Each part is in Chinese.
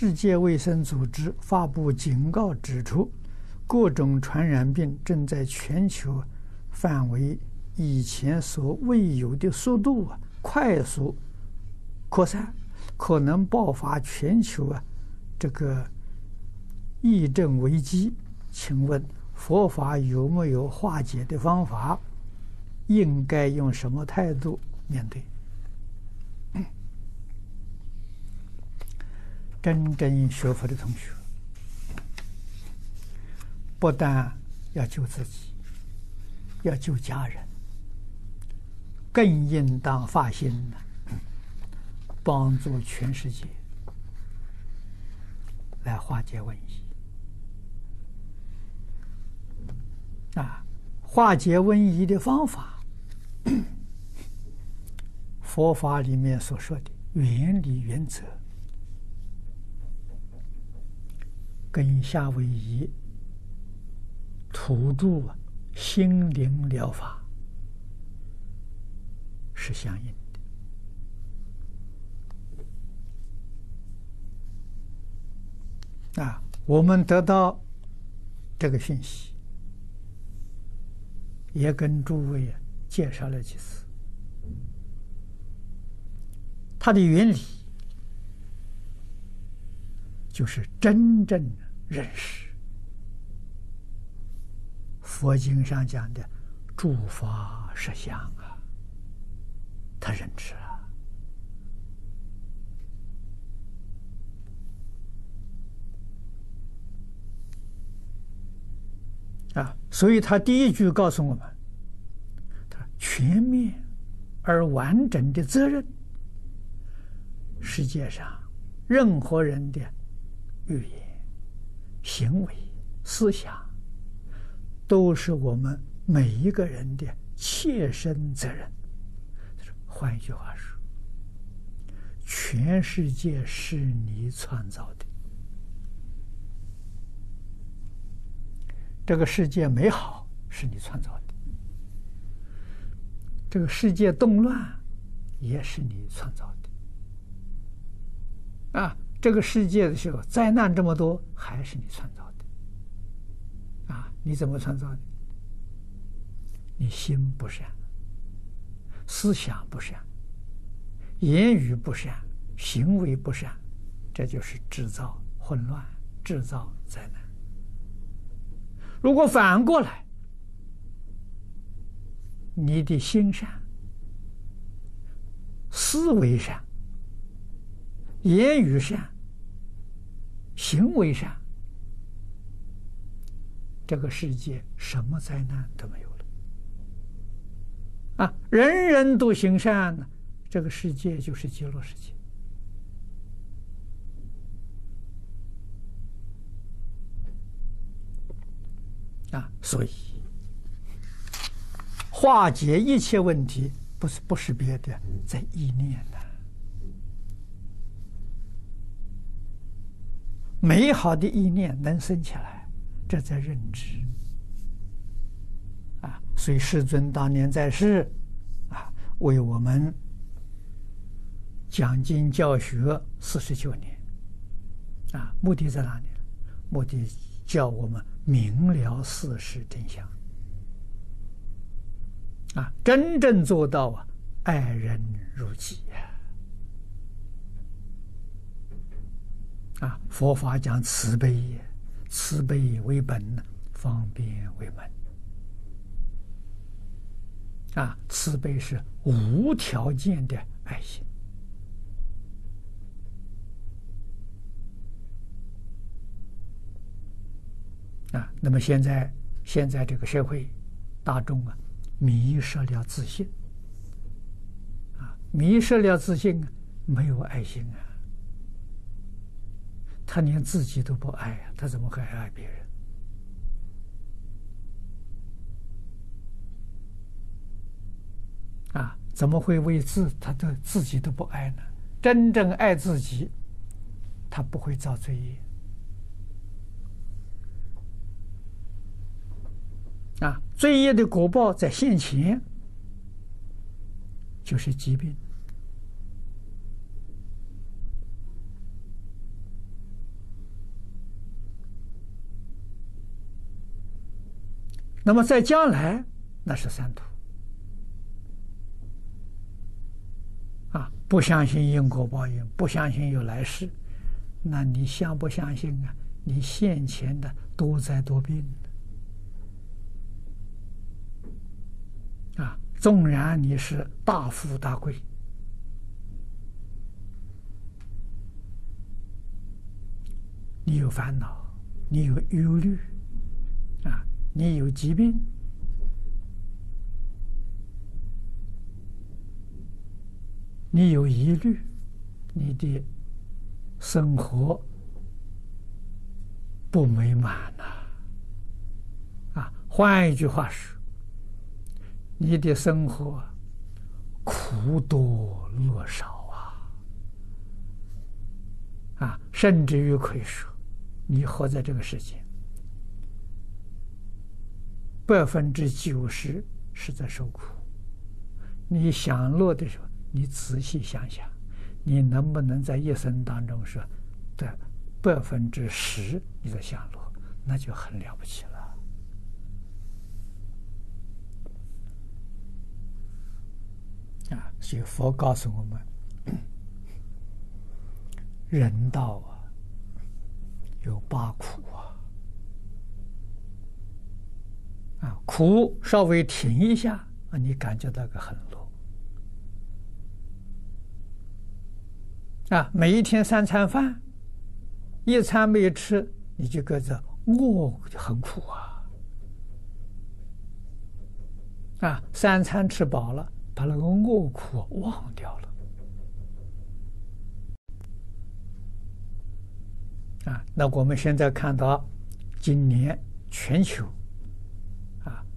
世界卫生组织发布警告，指出各种传染病正在全球范围以前所未有的速度啊快速扩散，可能爆发全球啊这个疫症危机。请问佛法有没有化解的方法？应该用什么态度面对？真正学佛的同学，不但要救自己，要救家人，更应当发心呢帮助全世界来化解瘟疫。啊，化解瘟疫的方法，佛法里面所说的原理原则。跟夏威夷土著心灵疗法是相应的啊！我们得到这个讯息，也跟诸位介绍了几次，它的原理。就是真正的认识佛经上讲的诸法实相啊，他认知啊啊，所以他第一句告诉我们：他全面而完整的责任，世界上任何人的。语言、行为、思想，都是我们每一个人的切身责任。换一句话说，全世界是你创造的，这个世界美好是你创造的，这个世界动乱也是你创造的，啊。这个世界的时候，灾难这么多，还是你创造的啊？你怎么创造的？你心不善，思想不善，言语不善，行为不善，这就是制造混乱，制造灾难。如果反过来，你的心善，思维善。言语善，行为善，这个世界什么灾难都没有了。啊，人人都行善呢，这个世界就是极乐世界。啊，所以化解一切问题，不是不是别的，在意念呢。美好的意念能生起来，这在认知啊。所以世尊当年在世啊，为我们讲经教学四十九年啊，目的在哪里？目的叫我们明了事实真相啊，真正做到啊，爱人如己啊，佛法讲慈悲，慈悲为本，方便为门。啊，慈悲是无条件的爱心。啊，那么现在现在这个社会大众啊，迷失了自信。啊，迷失了自信，没有爱心啊。他连自己都不爱呀，他怎么会爱别人？啊，怎么会为自他的自己都不爱呢？真正爱自己，他不会造罪业。啊，罪业的果报在现前，就是疾病。那么在将来，那是三途。啊，不相信因果报应，不相信有来世，那你相不相信啊？你现前的多灾多病啊！纵然你是大富大贵，你有烦恼，你有忧虑，你有疾病，你有疑虑，你的生活不美满呐！啊，换一句话说。你的生活苦多乐少啊！啊，甚至于可以说，你活在这个世界，百分之九十是在受苦。你享乐的时候，你仔细想想，你能不能在一生当中说，的百分之十你在享乐，那就很了不起了。啊，所以佛告诉我们，人道啊，有八苦啊，啊，苦稍微停一下啊，你感觉到个很乐，啊，每一天三餐饭，一餐没吃，你就觉得饿很苦啊，啊，三餐吃饱了。把那个饿苦忘掉了啊！那我们现在看到，今年全球，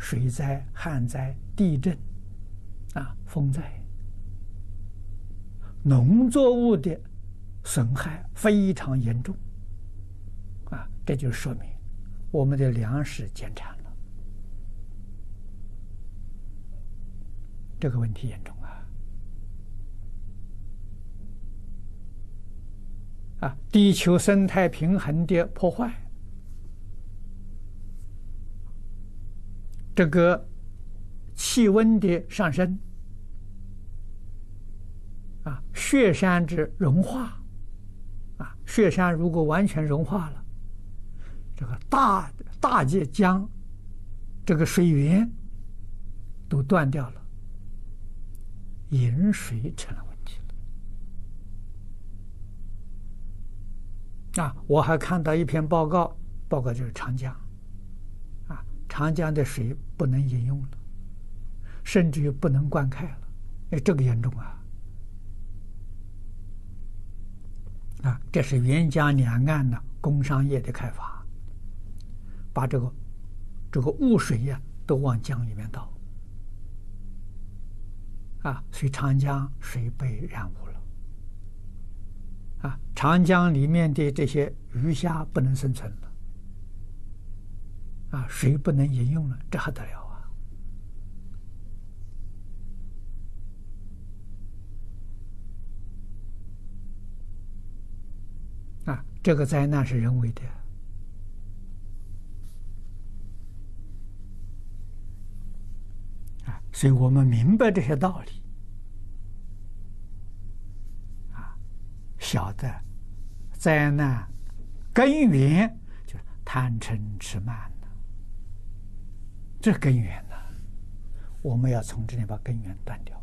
水灾、旱灾、地震啊、风灾，农作物的损害非常严重啊！这就说明我们的粮食减产了。这个问题严重啊！啊，地球生态平衡的破坏，这个气温的上升，啊，雪山之融化，啊，雪山如果完全融化了，这个大大界江，这个水源都断掉了。饮水成了问题了啊！我还看到一篇报告，报告就是长江，长江的水不能饮用了，甚至于不能灌溉了，哎，这个严重啊！啊，这是沅江两岸的工商业的开发，把这个这个污水呀都往江里面倒。啊，所以长江水被染污了。啊，长江里面的这些鱼虾不能生存了。啊，水不能饮用了，这还得了啊！啊，这个灾难是人为的。所以我们明白这些道理，啊，晓得灾难根源就是贪嗔痴慢，这根源呢，我们要从这里把根源断掉，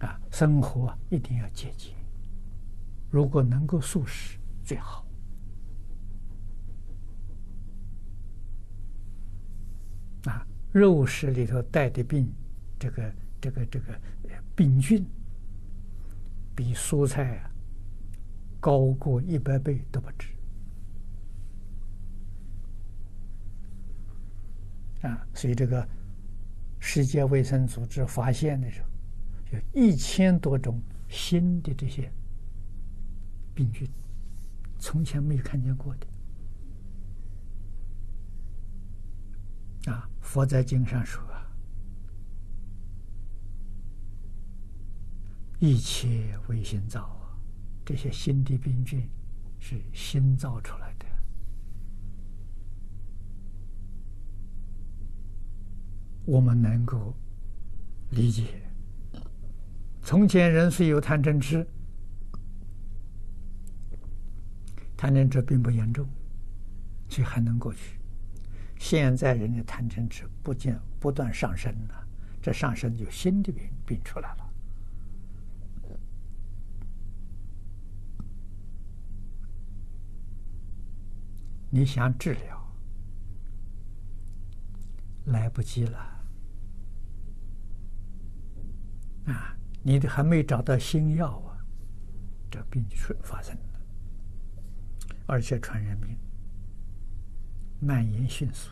啊，生活一定要节俭，如果能够素食最好。啊肉食里头带的病，这个这个这个病菌，比蔬菜啊高过一百倍都不止。啊！所以这个世界卫生组织发现的时候，有一千多种新的这些病菌，从前没有看见过的。啊，佛在经上说啊，一切为心造啊，这些新的病菌是心造出来的。我们能够理解。从前人虽有贪嗔痴，贪嗔痴并不严重，所以还能过去。现在人的贪嗔痴不见不断上升了，这上升就新的病病出来了。你想治疗，来不及了啊！你的还没找到新药啊，这病就发生了，而且传染病蔓延迅速，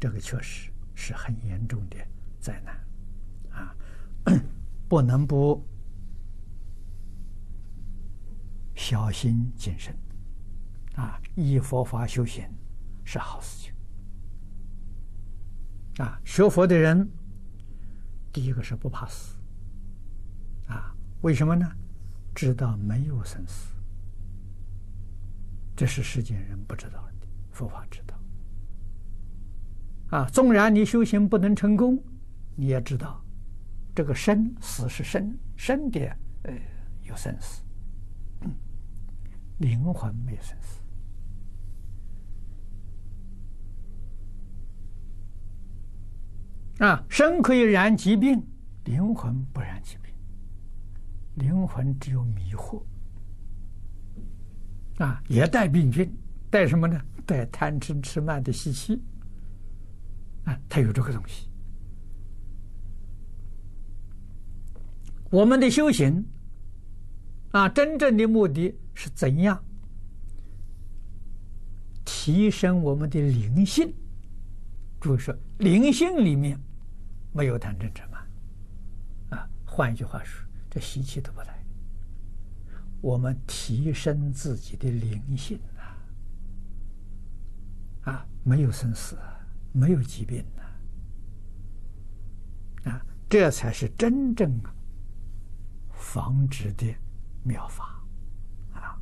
这个确实是很严重的灾难啊！不能不小心谨慎。啊，依佛法修行是好事情。啊，学佛的人，第一个是不怕死。啊，为什么呢？知道没有生死，这是世间人不知道的，佛法知道。啊，纵然你修行不能成功，你也知道，这个生死是生生的，呃，有生死，灵魂没有生死。啊，身可以染疾病，灵魂不染疾病。灵魂只有迷惑，啊，也带病菌，带什么呢？带贪嗔痴慢的习气。啊，它有这个东西。我们的修行，啊，真正的目的是怎样提升我们的灵性？注意说，灵性里面。没有贪嗔痴慢，啊，换一句话说，这习气都不来。我们提升自己的灵性啊，啊，没有生死，没有疾病啊，啊，这才是真正防止的妙法啊。